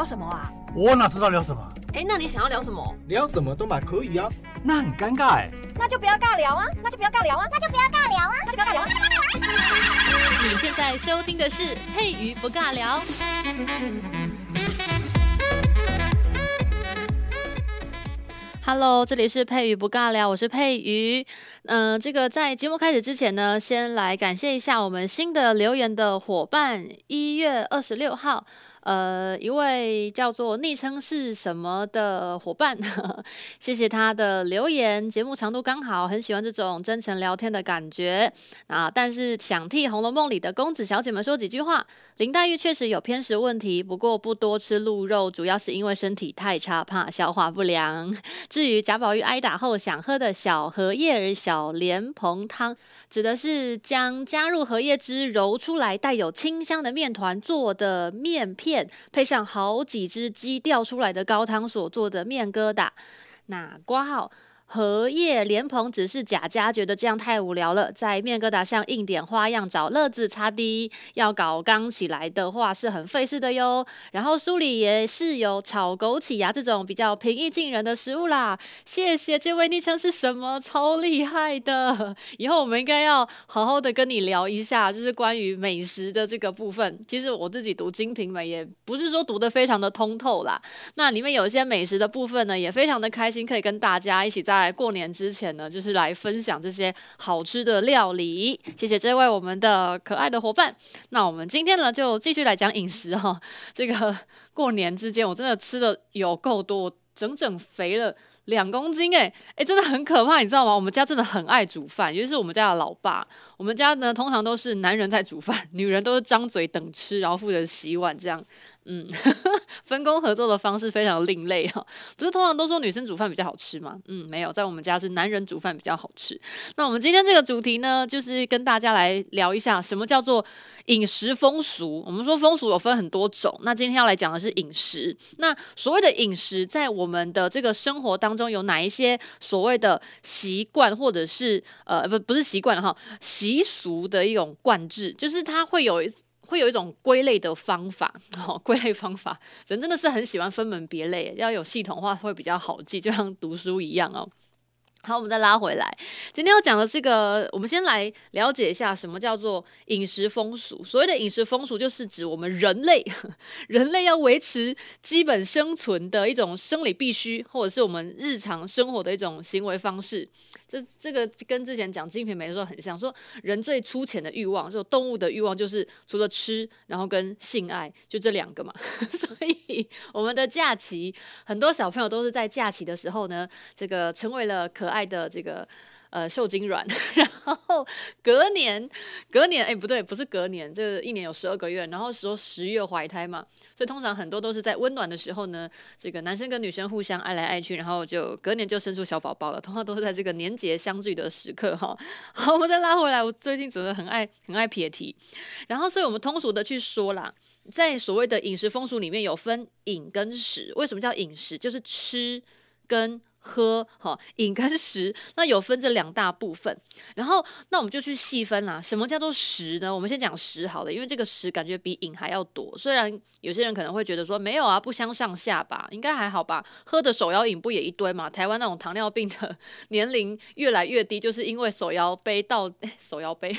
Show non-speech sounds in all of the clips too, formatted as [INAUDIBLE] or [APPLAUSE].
聊什么啊？我哪知道聊什么？哎，那你想要聊什么？聊什么都嘛可以啊。那很尴尬哎。那就不要尬聊啊！那就不要尬聊啊！那就不要尬聊啊！那就不要尬聊啊！你现在收听的是佩瑜不尬聊。Hello，这里是佩瑜不尬聊，我是佩瑜。嗯、呃，这个在节目开始之前呢，先来感谢一下我们新的留言的伙伴，一月二十六号。呃，一位叫做昵称是什么的伙伴，呵呵，谢谢他的留言。节目长度刚好，很喜欢这种真诚聊天的感觉啊。但是想替《红楼梦》里的公子小姐们说几句话。林黛玉确实有偏食问题，不过不多吃鹿肉，主要是因为身体太差，怕消化不良。至于贾宝玉挨打后想喝的小荷叶儿小莲蓬汤，指的是将加入荷叶汁揉出来带有清香的面团做的面片。配上好几只鸡钓出来的高汤所做的面疙瘩，那刮号。荷叶莲蓬只是贾家觉得这样太无聊了，在面疙瘩上印点花样，找乐子擦滴。要搞刚起来的话是很费事的哟。然后书里也是有炒枸杞呀这种比较平易近人的食物啦。谢谢这位昵称是什么？超厉害的！[LAUGHS] 以后我们应该要好好的跟你聊一下，就是关于美食的这个部分。其实我自己读《金瓶梅》也不是说读得非常的通透啦。那里面有一些美食的部分呢，也非常的开心，可以跟大家一起在。在过年之前呢，就是来分享这些好吃的料理。谢谢这位我们的可爱的伙伴。那我们今天呢，就继续来讲饮食哈。[LAUGHS] 这个过年之间，我真的吃的有够多，整整肥了两公斤哎哎，真的很可怕，你知道吗？我们家真的很爱煮饭，尤其是我们家的老爸。我们家呢，通常都是男人在煮饭，女人都是张嘴等吃，然后负责洗碗这样。嗯，[LAUGHS] 分工合作的方式非常另类哈。不是通常都说女生煮饭比较好吃吗？嗯，没有，在我们家是男人煮饭比较好吃。那我们今天这个主题呢，就是跟大家来聊一下什么叫做饮食风俗。我们说风俗有分很多种，那今天要来讲的是饮食。那所谓的饮食，在我们的这个生活当中有哪一些所谓的习惯，或者是呃不不是习惯哈习俗的一种惯制，就是它会有。会有一种归类的方法，[LAUGHS] 哦，归类方法，人真的是很喜欢分门别类，要有系统化会比较好记，就像读书一样哦。好，我们再拉回来，今天要讲的这个，我们先来了解一下什么叫做饮食风俗。所谓的饮食风俗，就是指我们人类，[LAUGHS] 人类要维持基本生存的一种生理必须，或者是我们日常生活的一种行为方式。这这个跟之前讲《金瓶梅》的时候很像，说人最粗浅的欲望，就动物的欲望，就是除了吃，然后跟性爱，就这两个嘛。[LAUGHS] 所以我们的假期，很多小朋友都是在假期的时候呢，这个成为了可爱的这个。呃，受精卵，[LAUGHS] 然后隔年，隔年，哎，不对，不是隔年，这、一年有十二个月，然后说十月怀胎嘛，所以通常很多都是在温暖的时候呢，这个男生跟女生互相爱来爱去，然后就隔年就生出小宝宝了，通常都是在这个年节相聚的时刻哈。[LAUGHS] 好，我们再拉回来，我最近真的很爱很爱撇题，然后所以我们通俗的去说啦，在所谓的饮食风俗里面有分饮跟食，为什么叫饮食？就是吃跟。喝好饮跟食，那有分这两大部分，然后那我们就去细分啦。什么叫做食呢？我们先讲食好了，因为这个食感觉比饮还要多。虽然有些人可能会觉得说没有啊，不相上下吧，应该还好吧。喝的手摇饮不也一堆嘛？台湾那种糖尿病的年龄越来越低，就是因为手摇杯到 [LAUGHS] 手摇杯。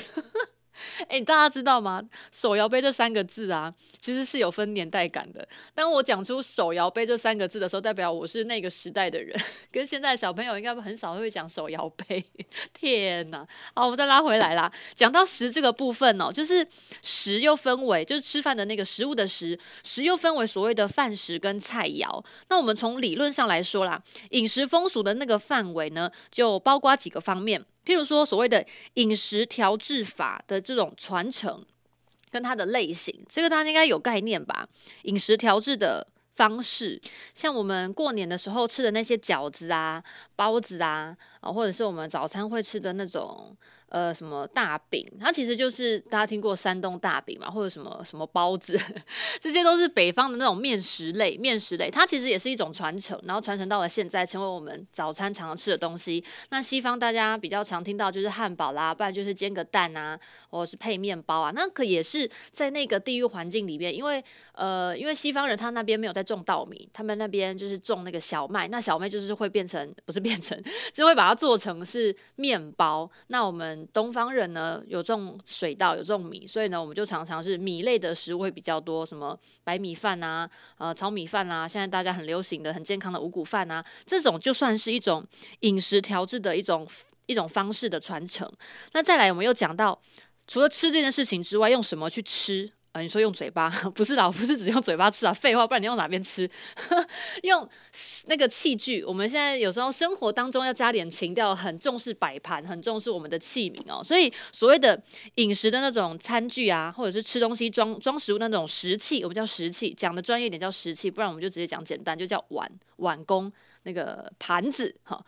[LAUGHS] 哎，大家知道吗？手摇杯这三个字啊，其实是有分年代感的。当我讲出手摇杯这三个字的时候，代表我是那个时代的人，[LAUGHS] 跟现在小朋友应该很少会讲手摇杯。[LAUGHS] 天哪！好，我们再拉回来啦。讲到食这个部分哦，就是食又分为，就是吃饭的那个食物的食，食又分为所谓的饭食跟菜肴。那我们从理论上来说啦，饮食风俗的那个范围呢，就包括几个方面。譬如说，所谓的饮食调制法的这种传承，跟它的类型，这个大家应该有概念吧？饮食调制的方式，像我们过年的时候吃的那些饺子啊、包子啊，啊，或者是我们早餐会吃的那种。呃，什么大饼，它其实就是大家听过山东大饼嘛，或者什么什么包子，[LAUGHS] 这些都是北方的那种面食类，面食类，它其实也是一种传承，然后传承到了现在，成为我们早餐常常吃的东西。那西方大家比较常听到就是汉堡啦，不然就是煎个蛋啊，或者是配面包啊，那可也是在那个地域环境里面，因为呃，因为西方人他那边没有在种稻米，他们那边就是种那个小麦，那小麦就是会变成不是变成，[LAUGHS] 就会把它做成是面包，那我们。东方人呢，有种水稻，有种米，所以呢，我们就常常是米类的食物会比较多，什么白米饭啊，呃，糙米饭啊，现在大家很流行的很健康的五谷饭啊，这种就算是一种饮食调制的一种一种方式的传承。那再来，我们又讲到，除了吃这件事情之外，用什么去吃？啊、你说用嘴巴 [LAUGHS] 不是啦，不是只用嘴巴吃啊，废话，不然你用哪边吃？[LAUGHS] 用那个器具。我们现在有时候生活当中要加点情调，很重视摆盘，很重视我们的器皿哦。所以所谓的饮食的那种餐具啊，或者是吃东西装装食物那种食器，我们叫食器，讲的专业一点叫食器，不然我们就直接讲简单，就叫碗、碗工那个盘子哈。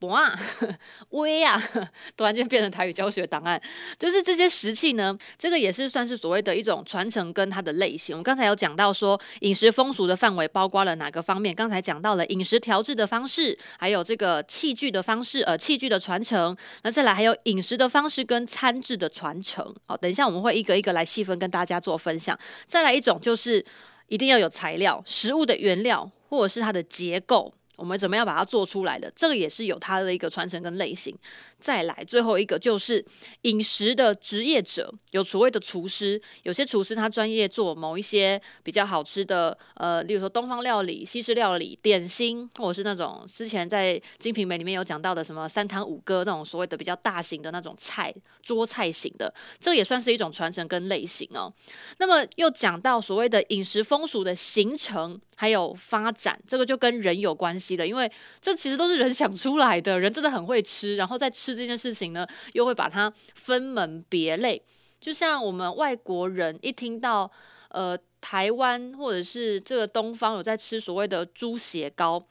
哇，[LAUGHS] 威啊！[LAUGHS] 突然间变成台语教学档案，就是这些食器呢，这个也是算是所谓的一种传承跟它的类型。我们刚才有讲到说，饮食风俗的范围包括了哪个方面？刚才讲到了饮食调制的方式，还有这个器具的方式，呃，器具的传承。那再来还有饮食的方式跟餐制的传承。好，等一下我们会一个一个来细分跟大家做分享。再来一种就是一定要有材料，食物的原料或者是它的结构。我们怎么样把它做出来的？这个也是有它的一个传承跟类型。再来最后一个就是饮食的职业者，有所谓的厨师，有些厨师他专业做某一些比较好吃的，呃，例如说东方料理、西式料理、点心，或者是那种之前在《金瓶梅》里面有讲到的什么三堂五哥那种所谓的比较大型的那种菜桌菜型的，这个也算是一种传承跟类型哦。那么又讲到所谓的饮食风俗的形成还有发展，这个就跟人有关系了，因为这其实都是人想出来的，人真的很会吃，然后在吃。这件事情呢，又会把它分门别类。就像我们外国人一听到呃台湾或者是这个东方有在吃所谓的猪血糕，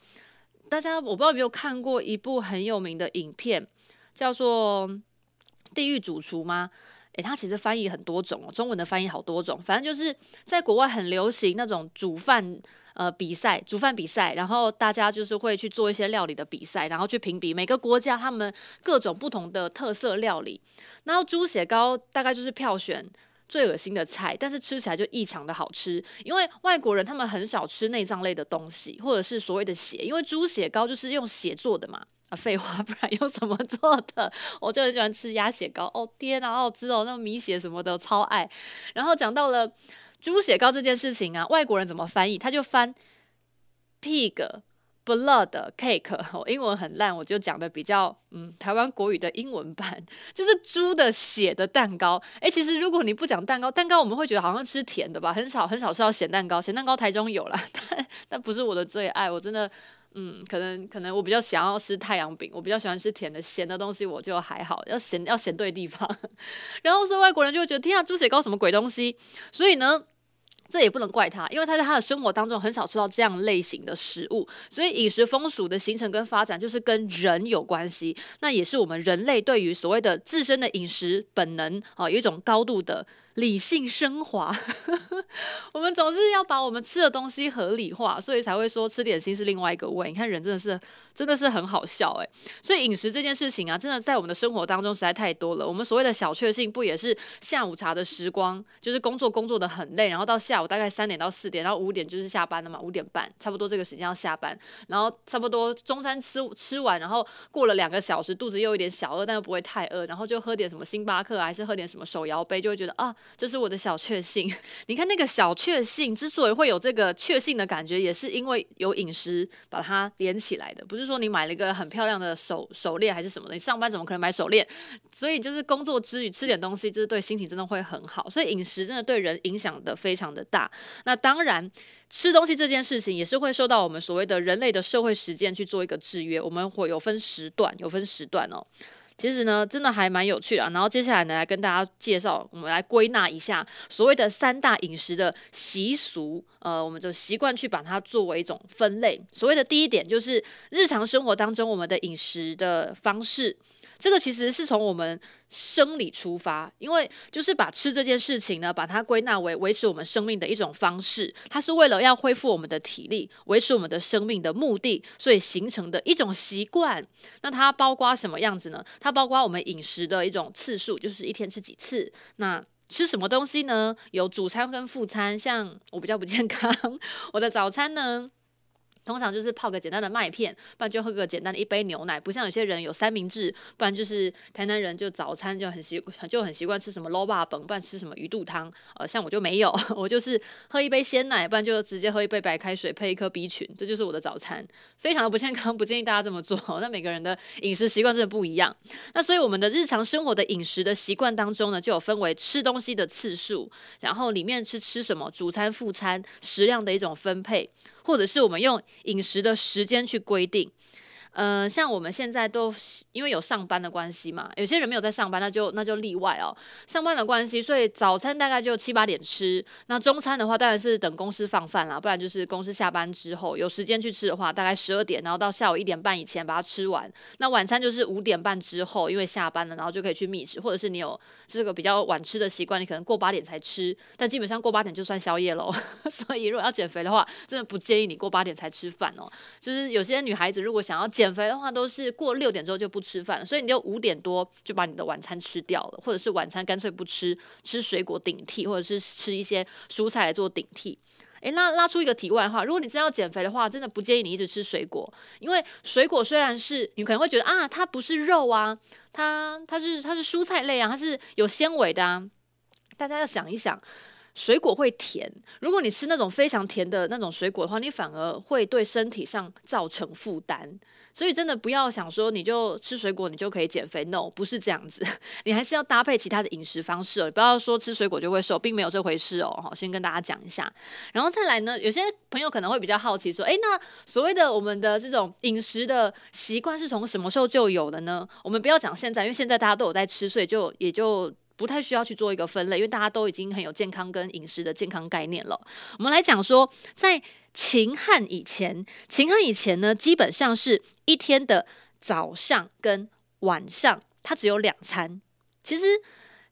大家我不知道有没有看过一部很有名的影片，叫做《地狱主厨》吗？诶，它其实翻译很多种哦，中文的翻译好多种，反正就是在国外很流行那种煮饭。呃，比赛煮饭比赛，然后大家就是会去做一些料理的比赛，然后去评比每个国家他们各种不同的特色料理。然后猪血糕大概就是票选最恶心的菜，但是吃起来就异常的好吃。因为外国人他们很少吃内脏类的东西，或者是所谓的血，因为猪血糕就是用血做的嘛。啊，废话，[LAUGHS] 不然用什么做的？我就很喜欢吃鸭血糕。哦天啊，好好吃哦，那米血什么的超爱。然后讲到了。猪血糕这件事情啊，外国人怎么翻译？他就翻 pig blood [LAUGHS] cake。我英文很烂，我就讲的比较嗯台湾国语的英文版，就是猪的血的蛋糕。诶，其实如果你不讲蛋糕，蛋糕我们会觉得好像吃甜的吧，很少很少吃到咸蛋糕。咸蛋糕台中有啦，[LAUGHS] 但但不是我的最爱。我真的嗯，可能可能我比较想要吃太阳饼，我比较喜欢吃甜的，咸的东西我就还好，要咸要咸对地方。[LAUGHS] 然后说外国人就会觉得天啊，猪血糕什么鬼东西？所以呢。这也不能怪他，因为他在他的生活当中很少吃到这样类型的食物，所以饮食风俗的形成跟发展就是跟人有关系。那也是我们人类对于所谓的自身的饮食本能啊，有一种高度的。理性升华，[LAUGHS] 我们总是要把我们吃的东西合理化，所以才会说吃点心是另外一个味。你看人真的是真的是很好笑诶。所以饮食这件事情啊，真的在我们的生活当中实在太多了。我们所谓的小确幸，不也是下午茶的时光，就是工作工作的很累，然后到下午大概三点到四点，然后五点就是下班了嘛，五点半差不多这个时间要下班，然后差不多中餐吃吃完，然后过了两个小时，肚子又有点小饿，但又不会太饿，然后就喝点什么星巴克，还是喝点什么手摇杯，就会觉得啊。这是我的小确幸。[LAUGHS] 你看那个小确幸之所以会有这个确幸的感觉，也是因为有饮食把它连起来的。不是说你买了一个很漂亮的手手链还是什么的，你上班怎么可能买手链？所以就是工作之余吃点东西，就是对心情真的会很好。所以饮食真的对人影响的非常的大。那当然，吃东西这件事情也是会受到我们所谓的人类的社会实践去做一个制约。我们会有分时段，有分时段哦。其实呢，真的还蛮有趣的。然后接下来呢，来跟大家介绍，我们来归纳一下所谓的三大饮食的习俗。呃，我们就习惯去把它作为一种分类。所谓的第一点，就是日常生活当中我们的饮食的方式。这个其实是从我们生理出发，因为就是把吃这件事情呢，把它归纳为维持我们生命的一种方式，它是为了要恢复我们的体力，维持我们的生命的目的，所以形成的一种习惯。那它包括什么样子呢？它包括我们饮食的一种次数，就是一天吃几次。那吃什么东西呢？有主餐跟副餐。像我比较不健康，[LAUGHS] 我的早餐呢，通常就是泡个简单的麦片，不然就喝个简单的一杯牛奶。不像有些人有三明治，不然就是台南人就早餐就很习就很习惯吃什么卤肉饭，不然吃什么鱼肚汤。呃，像我就没有，[LAUGHS] 我就是喝一杯鲜奶，不然就直接喝一杯白开水配一颗 B 群，这就是我的早餐，非常的不健康，[LAUGHS] 不建议大家这么做。那每个人的饮食习惯真的不一样。那所以我们的日常生活的饮食的习惯当中呢，就有分为吃东西的次数，然后里面是吃什么主餐、副餐食量的一种分配。或者是我们用饮食的时间去规定。呃，像我们现在都因为有上班的关系嘛，有些人没有在上班，那就那就例外哦。上班的关系，所以早餐大概就七八点吃。那中餐的话，当然是等公司放饭啦，不然就是公司下班之后有时间去吃的话，大概十二点，然后到下午一点半以前把它吃完。那晚餐就是五点半之后，因为下班了，然后就可以去觅食，或者是你有这个比较晚吃的习惯，你可能过八点才吃，但基本上过八点就算宵夜喽。[LAUGHS] 所以如果要减肥的话，真的不建议你过八点才吃饭哦。就是有些女孩子如果想要减减肥的话都是过六点之后就不吃饭，所以你就五点多就把你的晚餐吃掉了，或者是晚餐干脆不吃，吃水果顶替，或者是吃一些蔬菜来做顶替。诶，那拉出一个题外话，如果你真要减肥的话，真的不建议你一直吃水果，因为水果虽然是你可能会觉得啊，它不是肉啊，它它是它是蔬菜类啊，它是有纤维的啊，大家要想一想。水果会甜，如果你吃那种非常甜的那种水果的话，你反而会对身体上造成负担。所以真的不要想说你就吃水果，你就可以减肥。No，不是这样子，[LAUGHS] 你还是要搭配其他的饮食方式哦。不要说吃水果就会瘦，并没有这回事哦。好，先跟大家讲一下。然后再来呢，有些朋友可能会比较好奇说，诶，那所谓的我们的这种饮食的习惯是从什么时候就有的呢？我们不要讲现在，因为现在大家都有在吃，所以就也就。不太需要去做一个分类，因为大家都已经很有健康跟饮食的健康概念了。我们来讲说，在秦汉以前，秦汉以前呢，基本上是一天的早上跟晚上，它只有两餐。其实。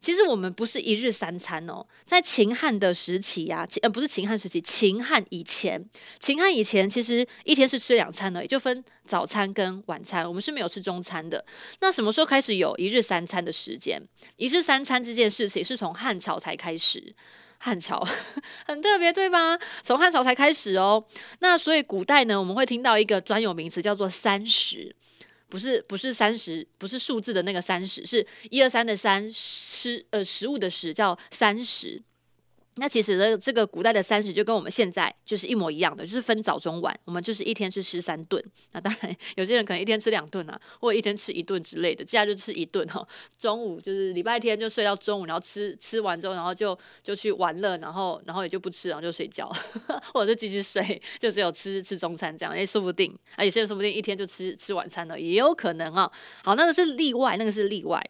其实我们不是一日三餐哦，在秦汉的时期呀、啊，呃，不是秦汉时期，秦汉以前，秦汉以前其实一天是吃两餐的，也就分早餐跟晚餐，我们是没有吃中餐的。那什么时候开始有一日三餐的时间？一日三餐这件事情是从汉朝才开始，汉朝 [LAUGHS] 很特别，对吧？从汉朝才开始哦。那所以古代呢，我们会听到一个专有名词叫做三食。不是不是三十，不是数字的那个三十，是一二三的三，十呃食物的十叫三十。那其实呢，这个古代的三十就跟我们现在就是一模一样的，就是分早中晚，我们就是一天是吃三顿。那当然，有些人可能一天吃两顿啊，或者一天吃一顿之类的，假日就吃一顿哈。中午就是礼拜天就睡到中午，然后吃吃完之后，然后就就去玩乐，然后然后也就不吃，然后就睡觉，[LAUGHS] 或者就继续睡，就只有吃吃中餐这样。哎，说不定啊，有些人说不定一天就吃吃晚餐了，也有可能啊。好，那个是例外，那个是例外。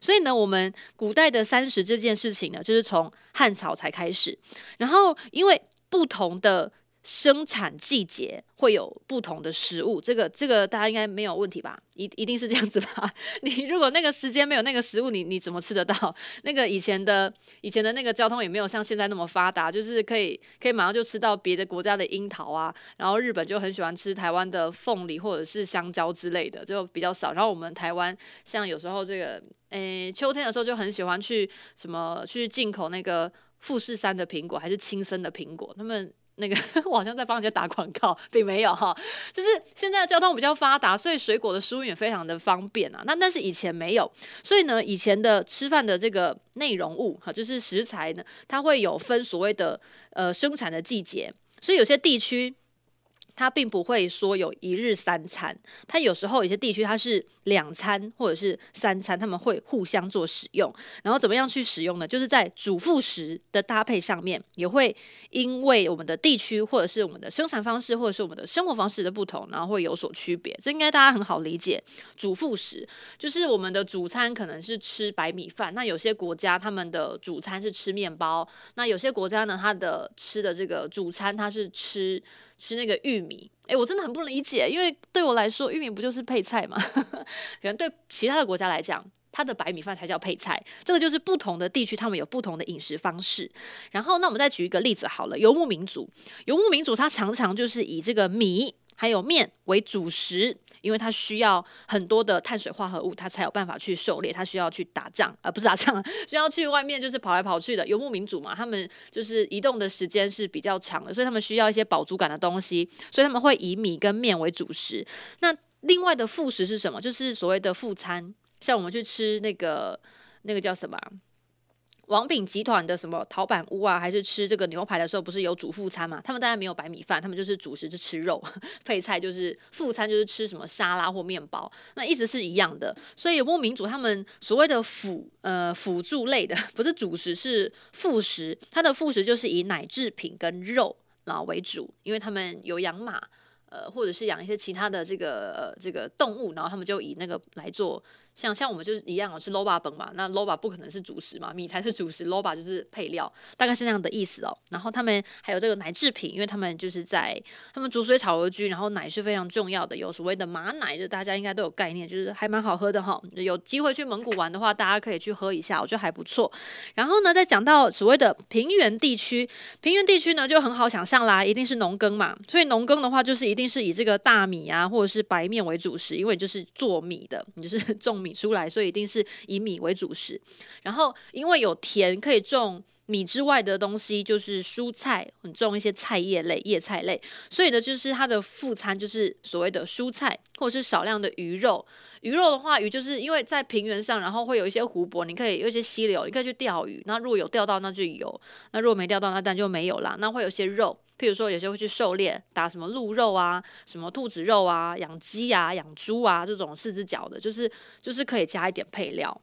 所以呢，我们古代的三十这件事情呢，就是从汉朝才开始，然后因为不同的生产季节会有不同的食物，这个这个大家应该没有问题吧？一一定是这样子吧？[LAUGHS] 你如果那个时间没有那个食物，你你怎么吃得到？那个以前的以前的那个交通也没有像现在那么发达，就是可以可以马上就吃到别的国家的樱桃啊，然后日本就很喜欢吃台湾的凤梨或者是香蕉之类的，就比较少。然后我们台湾像有时候这个。诶，秋天的时候就很喜欢去什么去进口那个富士山的苹果，还是青森的苹果？他们那个 [LAUGHS] 我好像在帮人家打广告，并没有哈。就是现在交通比较发达，所以水果的输运也非常的方便啊。那但是以前没有，所以呢，以前的吃饭的这个内容物哈，就是食材呢，它会有分所谓的呃生产的季节，所以有些地区。它并不会说有一日三餐，它有时候有些地区它是两餐或者是三餐，他们会互相做使用。然后怎么样去使用呢？就是在主副食的搭配上面，也会因为我们的地区或者是我们的生产方式或者是我们的生活方式的不同，然后会有所区别。这应该大家很好理解。主副食就是我们的主餐可能是吃白米饭，那有些国家他们的主餐是吃面包，那有些国家呢，它的吃的这个主餐它是吃。吃那个玉米，诶，我真的很不理解，因为对我来说，玉米不就是配菜吗？[LAUGHS] 可能对其他的国家来讲，它的白米饭才叫配菜。这个就是不同的地区，他们有不同的饮食方式。然后，那我们再举一个例子好了，游牧民族，游牧民族它常常就是以这个米还有面为主食。因为它需要很多的碳水化合物，它才有办法去狩猎，它需要去打仗，而、呃、不是打仗，需要去外面就是跑来跑去的游牧民族嘛。他们就是移动的时间是比较长的，所以他们需要一些饱足感的东西，所以他们会以米跟面为主食。那另外的副食是什么？就是所谓的副餐，像我们去吃那个那个叫什么？王品集团的什么陶板屋啊，还是吃这个牛排的时候，不是有主副餐吗？他们当然没有白米饭，他们就是主食就吃肉，[LAUGHS] 配菜就是副餐就是吃什么沙拉或面包，那意思是一样的。所以游牧民族他们所谓的辅呃辅助类的，不是主食是副食，它的副食就是以奶制品跟肉然后为主，因为他们有养马，呃或者是养一些其他的这个呃这个动物，然后他们就以那个来做。像像我们就是一样哦，是 loba 本嘛，那 loba 不可能是主食嘛，米才是主食，loba 就是配料，大概是那样的意思哦。然后他们还有这个奶制品，因为他们就是在他们煮水草而居，然后奶是非常重要的，有所谓的马奶，就大家应该都有概念，就是还蛮好喝的哈。有机会去蒙古玩的话，大家可以去喝一下，我觉得还不错。然后呢，再讲到所谓的平原地区，平原地区呢就很好想象啦，一定是农耕嘛，所以农耕的话就是一定是以这个大米啊或者是白面为主食，因为就是做米的，你就是 [LAUGHS] 种米。出来，所以一定是以米为主食。然后，因为有田可以种米之外的东西，就是蔬菜，很种一些菜叶类、叶菜类。所以呢，就是它的副餐就是所谓的蔬菜，或者是少量的鱼肉。鱼肉的话，鱼就是因为在平原上，然后会有一些湖泊，你可以有一些溪流，你可以去钓鱼。那如果有钓到，那就有；那如果没钓到，那当然就没有啦。那会有些肉。譬如说，有些会去狩猎，打什么鹿肉啊，什么兔子肉啊，养鸡啊，养猪啊，这种四只脚的，就是就是可以加一点配料。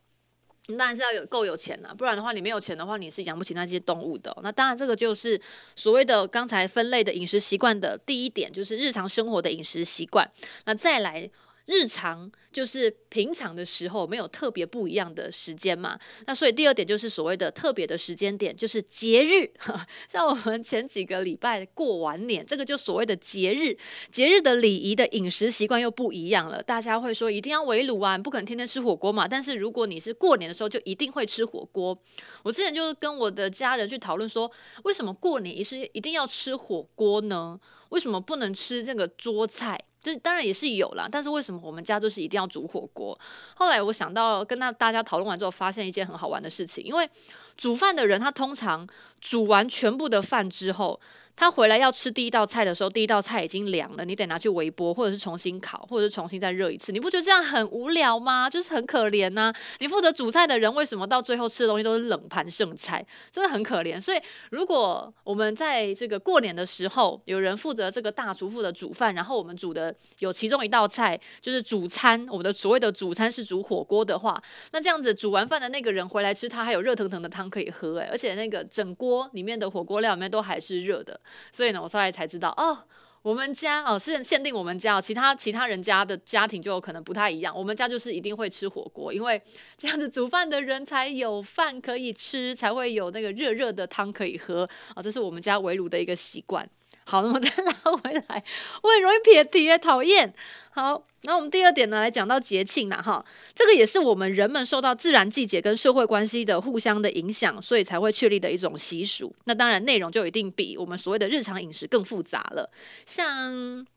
你当然是要有够有钱呐，不然的话，你没有钱的话，你是养不起那些动物的。那当然，这个就是所谓的刚才分类的饮食习惯的第一点，就是日常生活的饮食习惯。那再来。日常就是平常的时候，没有特别不一样的时间嘛。那所以第二点就是所谓的特别的时间点，就是节日。[LAUGHS] 像我们前几个礼拜过完年，这个就所谓的节日。节日的礼仪的饮食习惯又不一样了。大家会说一定要围炉啊，不可能天天吃火锅嘛。但是如果你是过年的时候，就一定会吃火锅。我之前就是跟我的家人去讨论说，为什么过年一是一定要吃火锅呢？为什么不能吃这个桌菜？这当然也是有啦，但是为什么我们家就是一定要煮火锅？后来我想到跟大大家讨论完之后，发现一件很好玩的事情，因为煮饭的人他通常煮完全部的饭之后。他回来要吃第一道菜的时候，第一道菜已经凉了，你得拿去微波，或者是重新烤，或者是重新再热一次。你不觉得这样很无聊吗？就是很可怜呐、你负责煮菜的人，为什么到最后吃的东西都是冷盘剩菜？真的很可怜。所以，如果我们在这个过年的时候，有人负责这个大厨负责煮饭，然后我们煮的有其中一道菜就是主餐，我们的所谓的主餐是煮火锅的话，那这样子煮完饭的那个人回来吃，他还有热腾腾的汤可以喝，诶，而且那个整锅里面的火锅料里面都还是热的。所以呢，我后来才知道哦，我们家哦是限定我们家哦，其他其他人家的家庭就有可能不太一样。我们家就是一定会吃火锅，因为这样子煮饭的人才有饭可以吃，才会有那个热热的汤可以喝啊，这是我们家围炉的一个习惯。好，那么再拉回来，我很容易撇题，讨厌。好，那我们第二点呢，来讲到节庆啦。哈，这个也是我们人们受到自然季节跟社会关系的互相的影响，所以才会确立的一种习俗。那当然，内容就一定比我们所谓的日常饮食更复杂了。像，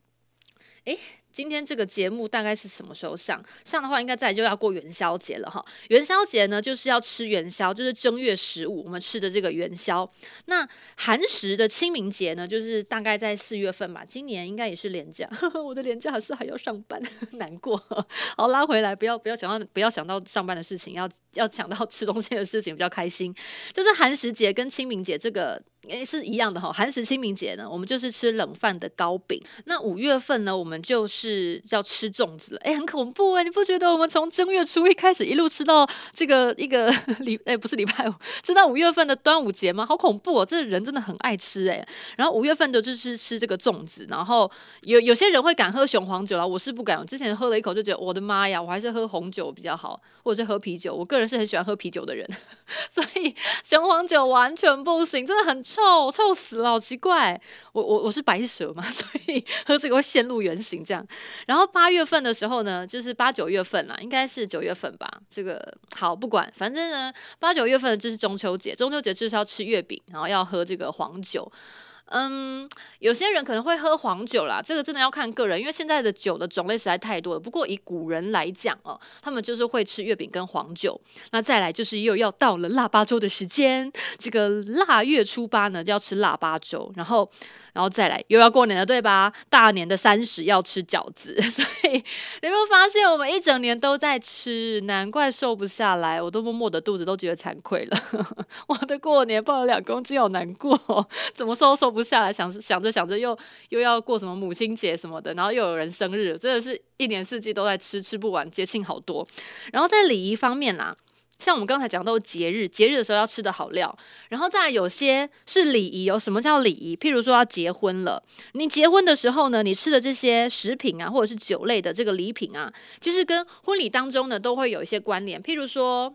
诶。今天这个节目大概是什么时候上？上的话，应该再就要过元宵节了哈。元宵节呢，就是要吃元宵，就是正月十五我们吃的这个元宵。那寒食的清明节呢，就是大概在四月份吧。今年应该也是连假，呵呵，我的连假是还要上班，[LAUGHS] 难过。好，拉回来，不要不要想到不要想到上班的事情，要要想到吃东西的事情比较开心。就是寒食节跟清明节这个诶，是一样的哈。寒食清明节呢，我们就是吃冷饭的糕饼。那五月份呢，我们就是要吃粽子了。诶，很恐怖诶，你不觉得我们从正月初一开始一路吃到这个一个 [LAUGHS] 礼诶，不是礼拜五，吃到五月份的端午节吗？好恐怖哦！这人真的很爱吃诶。然后五月份的就是吃这个粽子，然后有有些人会敢喝雄黄酒啦，我是不敢。我之前喝了一口就觉得我的妈呀，我还是喝红酒比较好，或者是喝啤酒。我个人是很喜欢喝啤酒的人，[LAUGHS] 所以雄黄酒完全不行，真的很。臭臭死了，好奇怪！我我我是白蛇嘛，[LAUGHS] 所以喝这个会陷入原形这样。然后八月份的时候呢，就是八九月份啦，应该是九月份吧。这个好不管，反正呢，八九月份就是中秋节，中秋节就是要吃月饼，然后要喝这个黄酒。嗯，有些人可能会喝黄酒啦，这个真的要看个人，因为现在的酒的种类实在太多了。不过以古人来讲哦，他们就是会吃月饼跟黄酒。那再来就是又要到了腊八粥的时间，这个腊月初八呢就要吃腊八粥，然后。然后再来又要过年了，对吧？大年的三十要吃饺子，[LAUGHS] 所以你有没有发现我们一整年都在吃？难怪瘦不下来，我都默默的肚子都觉得惭愧了。[LAUGHS] 我的过年胖了两公斤，好难过，怎么瘦都瘦不下来。想想着想着又又要过什么母亲节什么的，然后又有人生日，真的是一年四季都在吃，吃不完，节庆好多。然后在礼仪方面啦。像我们刚才讲到节日，节日的时候要吃的好料，然后再来有些是礼仪，有什么叫礼仪？譬如说要结婚了，你结婚的时候呢，你吃的这些食品啊，或者是酒类的这个礼品啊，其实跟婚礼当中呢都会有一些关联，譬如说。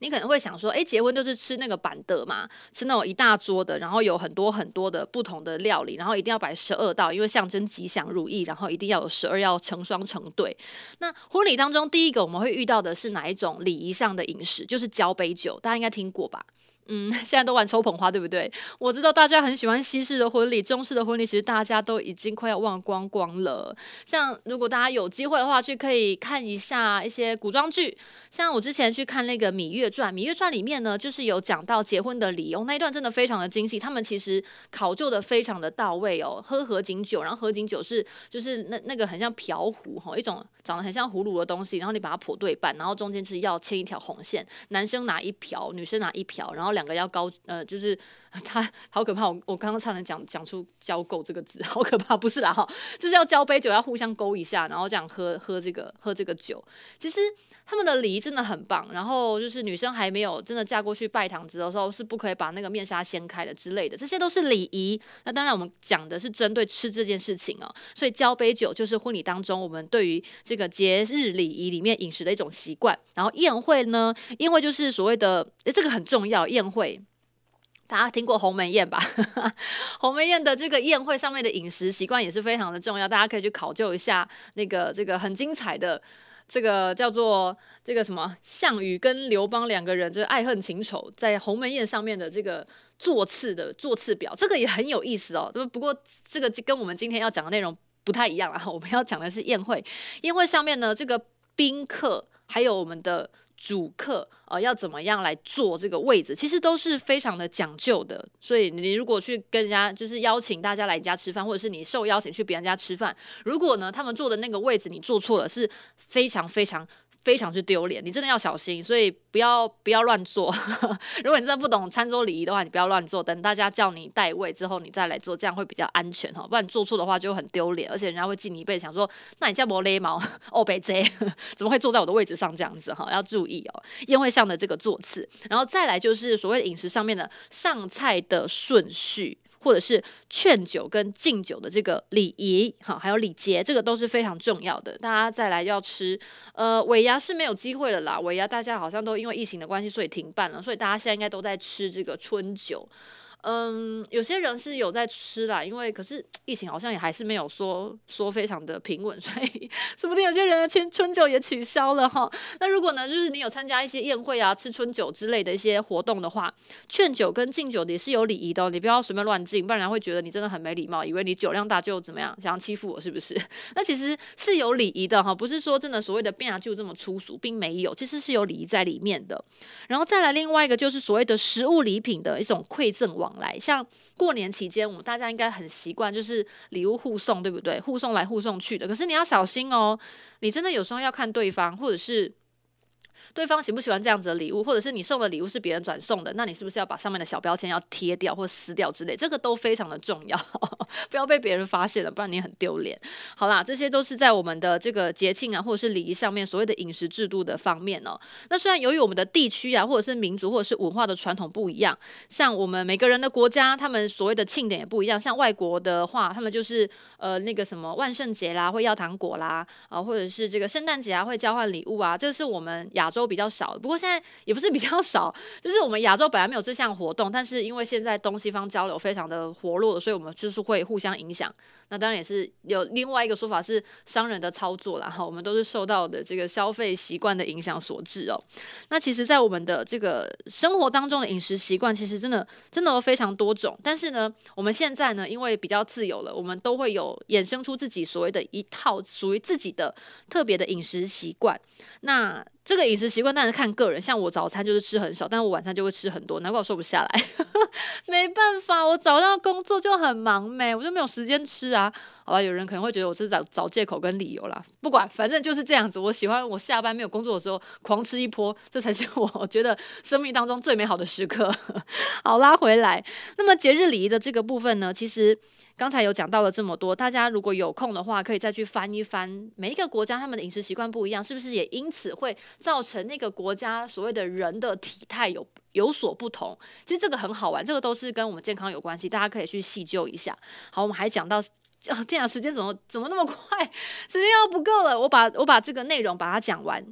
你可能会想说，诶，结婚就是吃那个板德嘛，吃那种一大桌的，然后有很多很多的不同的料理，然后一定要摆十二道，因为象征吉祥如意，然后一定要有十二，要成双成对。那婚礼当中，第一个我们会遇到的是哪一种礼仪上的饮食？就是交杯酒，大家应该听过吧？嗯，[LAUGHS] 现在都玩抽捧花，对不对？我知道大家很喜欢西式的婚礼，中式的婚礼其实大家都已经快要忘光光了。像如果大家有机会的话，去可以看一下一些古装剧。像我之前去看那个《芈月传》，《芈月传》里面呢，就是有讲到结婚的礼哦，那一段真的非常的精细，他们其实考究的非常的到位哦。喝合卺酒，然后合卺酒是就是那那个很像瓢壶哈，一种长得很像葫芦的东西，然后你把它剖对半，然后中间是要牵一条红线，男生拿一瓢，女生拿一瓢，然后两个要高呃就是。[LAUGHS] 他好可怕，我我刚刚差点讲讲出交够这个字，[LAUGHS] 好可怕，不是啦哈，就是要交杯酒，要互相勾一下，然后这样喝喝这个喝这个酒。其实他们的礼仪真的很棒，然后就是女生还没有真的嫁过去拜堂子的时候，是不可以把那个面纱掀开的之类的，这些都是礼仪。那当然我们讲的是针对吃这件事情哦，所以交杯酒就是婚礼当中我们对于这个节日礼仪里面饮食的一种习惯。然后宴会呢，宴会就是所谓的，诶，这个很重要，宴会。大家听过鸿门宴吧？[LAUGHS] 鸿门宴的这个宴会上面的饮食习惯也是非常的重要，大家可以去考究一下那个这个很精彩的这个叫做这个什么项羽跟刘邦两个人这个爱恨情仇在鸿门宴上面的这个座次的座次表，这个也很有意思哦。不过这个跟我们今天要讲的内容不太一样啊，[LAUGHS] 我们要讲的是宴会，宴会上面呢这个宾客还有我们的。主客呃要怎么样来坐这个位置，其实都是非常的讲究的。所以你如果去跟人家就是邀请大家来你家吃饭，或者是你受邀请去别人家吃饭，如果呢他们坐的那个位置你坐错了，是非常非常。非常之丢脸，你真的要小心，所以不要不要乱坐。[LAUGHS] 如果你真的不懂餐桌礼仪的话，你不要乱坐，等大家叫你代位之后，你再来坐，这样会比较安全哈。不然你坐错的话就很丢脸，而且人家会记你一辈子，想说那你叫莫勒毛哦，北贼 [LAUGHS] 怎么会坐在我的位置上这样子哈？要注意哦，宴会上的这个座次，然后再来就是所谓的饮食上面的上菜的顺序。或者是劝酒跟敬酒的这个礼仪，好，还有礼节，这个都是非常重要的。大家再来要吃，呃，尾牙是没有机会了啦。尾牙大家好像都因为疫情的关系，所以停办了，所以大家现在应该都在吃这个春酒。嗯，有些人是有在吃啦，因为可是疫情好像也还是没有说说非常的平稳，[LAUGHS] 所以说不定有些人的春春酒也取消了哈。那如果呢，就是你有参加一些宴会啊、吃春酒之类的一些活动的话，劝酒跟敬酒也是有礼仪的哦，你不要随便乱敬，不然人会觉得你真的很没礼貌，以为你酒量大就怎么样，想要欺负我是不是？[LAUGHS] 那其实是有礼仪的哈，不是说真的所谓的变啊就这么粗俗，并没有，其实是有礼仪在里面的。然后再来另外一个就是所谓的食物礼品的一种馈赠网来，像过年期间，我们大家应该很习惯，就是礼物互送，对不对？互送来互送去的。可是你要小心哦，你真的有时候要看对方，或者是对方喜不喜欢这样子的礼物，或者是你送的礼物是别人转送的，那你是不是要把上面的小标签要贴掉或撕掉之类？这个都非常的重要，[LAUGHS] 不要被别人发现了，不然你很丢脸。好啦，这些都是在我们的这个节庆啊，或者是礼仪上面所谓的饮食制度的方面哦。那虽然由于我们的地区啊，或者是民族或者是文化的传统不一样，像我们每个人的国家，他们所谓的庆典也不一样。像外国的话，他们就是呃那个什么万圣节啦，会要糖果啦，啊、或者是这个圣诞节啊，会交换礼物啊，这是我们亚洲比较少。不过现在也不是比较少，就是我们亚洲本来没有这项活动，但是因为现在东西方交流非常的活络，所以我们就是会互相影响。那当然也是有另外一个说法是商人的操作啦，哈，我们都是受到的这个消费习惯的影响所致哦。那其实，在我们的这个生活当中的饮食习惯，其实真的真的非常多种。但是呢，我们现在呢，因为比较自由了，我们都会有衍生出自己所谓的一套属于自己的特别的饮食习惯。那这个饮食习惯当然看个人，像我早餐就是吃很少，但是我晚餐就会吃很多，难怪我瘦不下来。[LAUGHS] 没办法，我早上工作就很忙没，我就没有时间吃啊。好吧，有人可能会觉得我是找找借口跟理由啦，不管，反正就是这样子。我喜欢我下班没有工作的时候狂吃一波，这才是我觉得生命当中最美好的时刻。[LAUGHS] 好，拉回来，那么节日礼仪的这个部分呢，其实。刚才有讲到了这么多，大家如果有空的话，可以再去翻一翻每一个国家他们的饮食习惯不一样，是不是也因此会造成那个国家所谓的人的体态有有所不同？其实这个很好玩，这个都是跟我们健康有关系，大家可以去细究一下。好，我们还讲到，啊，天啊，时间怎么怎么那么快？[LAUGHS] 时间要不够了，我把我把这个内容把它讲完。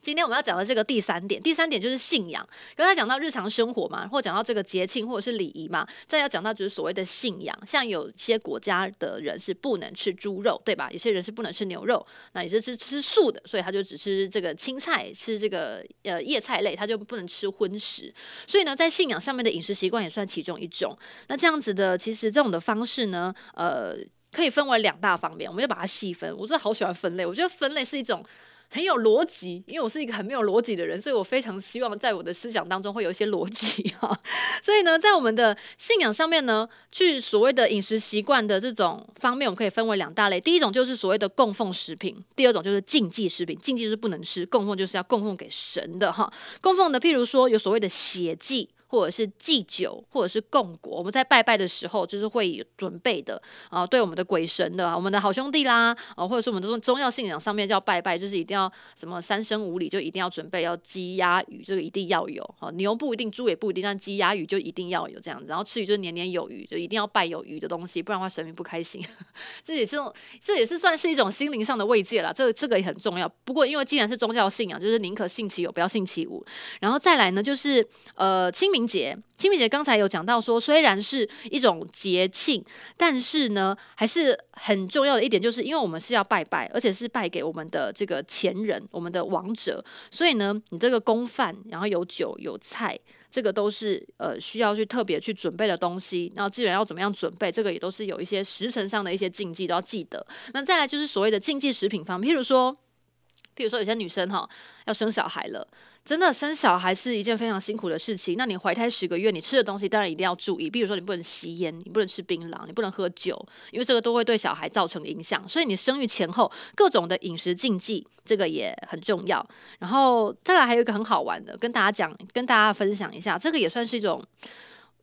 今天我们要讲的这个第三点，第三点就是信仰。刚才讲到日常生活嘛，或讲到这个节庆或者是礼仪嘛，再要讲到就是所谓的信仰。像有些国家的人是不能吃猪肉，对吧？有些人是不能吃牛肉，那也是吃吃素的，所以他就只吃这个青菜，吃这个呃叶菜类，他就不能吃荤食。所以呢，在信仰上面的饮食习惯也算其中一种。那这样子的，其实这种的方式呢，呃，可以分为两大方面，我们就把它细分。我真的好喜欢分类，我觉得分类是一种。很有逻辑，因为我是一个很没有逻辑的人，所以我非常希望在我的思想当中会有一些逻辑哈。所以呢，在我们的信仰上面呢，去所谓的饮食习惯的这种方面，我们可以分为两大类。第一种就是所谓的供奉食品，第二种就是禁忌食品。禁忌就是不能吃，供奉就是要供奉给神的哈。供奉的，譬如说有所谓的血祭。或者是祭酒，或者是供果，我们在拜拜的时候就是会准备的啊，对我们的鬼神的，我们的好兄弟啦，啊，或者是我们这种宗教信仰上面叫拜拜，就是一定要什么三牲五礼，就一定要准备要鸡鸭鱼，这个一定要有啊，牛不一定，猪也不一定，但鸡鸭鱼就一定要有这样子。然后吃鱼就是年年有余，就一定要拜有余的东西，不然的话神明不开心。[LAUGHS] 这也是这也是算是一种心灵上的慰藉啦，这个这个也很重要。不过因为既然是宗教信仰，就是宁可信其有，不要信其无。然后再来呢，就是呃清明。清明节，清明节刚才有讲到说，虽然是一种节庆，但是呢，还是很重要的一点，就是因为我们是要拜拜，而且是拜给我们的这个前人，我们的王者，所以呢，你这个供饭，然后有酒有菜，这个都是呃需要去特别去准备的东西。然后既然要怎么样准备，这个也都是有一些时辰上的一些禁忌都要记得。那再来就是所谓的禁忌食品方面，譬如说，譬如说有些女生哈要生小孩了。真的生小孩是一件非常辛苦的事情。那你怀胎十个月，你吃的东西当然一定要注意。比如说，你不能吸烟，你不能吃槟榔，你不能喝酒，因为这个都会对小孩造成影响。所以你生育前后各种的饮食禁忌，这个也很重要。然后再来还有一个很好玩的，跟大家讲，跟大家分享一下，这个也算是一种。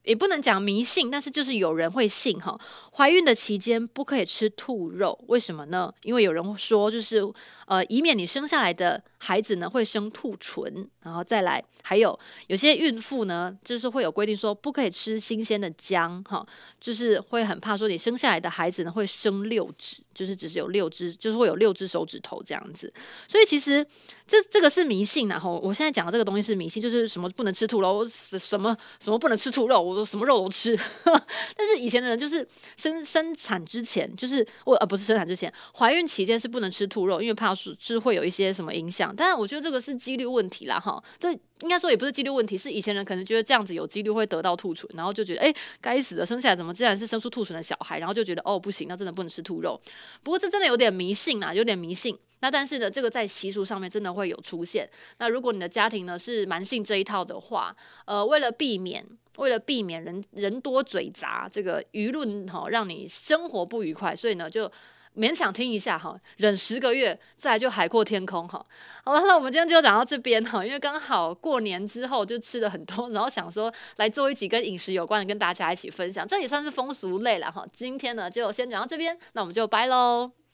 也不能讲迷信，但是就是有人会信哈。怀孕的期间不可以吃兔肉，为什么呢？因为有人说，就是呃，以免你生下来的孩子呢会生兔唇。然后再来，还有有些孕妇呢，就是会有规定说不可以吃新鲜的姜哈，就是会很怕说你生下来的孩子呢会生六指，就是只是有六只，就是会有六只手指头这样子。所以其实这这个是迷信，然后我现在讲的这个东西是迷信，就是什么不能吃兔肉，什么什么不能吃兔肉。我说什么肉都吃，[LAUGHS] 但是以前的人就是生生产之前，就是我呃不是生产之前，怀孕期间是不能吃兔肉，因为怕是是会有一些什么影响。但是我觉得这个是几率问题啦，哈，这应该说也不是几率问题，是以前人可能觉得这样子有几率会得到兔唇，然后就觉得哎，该死的，生下来怎么竟然是生出兔唇的小孩，然后就觉得哦不行，那真的不能吃兔肉。不过这真的有点迷信啦，有点迷信。那但是呢，这个在习俗上面真的会有出现。那如果你的家庭呢是蛮信这一套的话，呃，为了避免。为了避免人人多嘴杂，这个舆论哈，让你生活不愉快，所以呢，就勉强听一下哈，忍十个月，再来就海阔天空哈。好了，那我们今天就讲到这边哈，因为刚好过年之后就吃了很多，然后想说来做一集跟饮食有关的，跟大家一起分享，这也算是风俗类了哈。今天呢就先讲到这边，那我们就拜喽。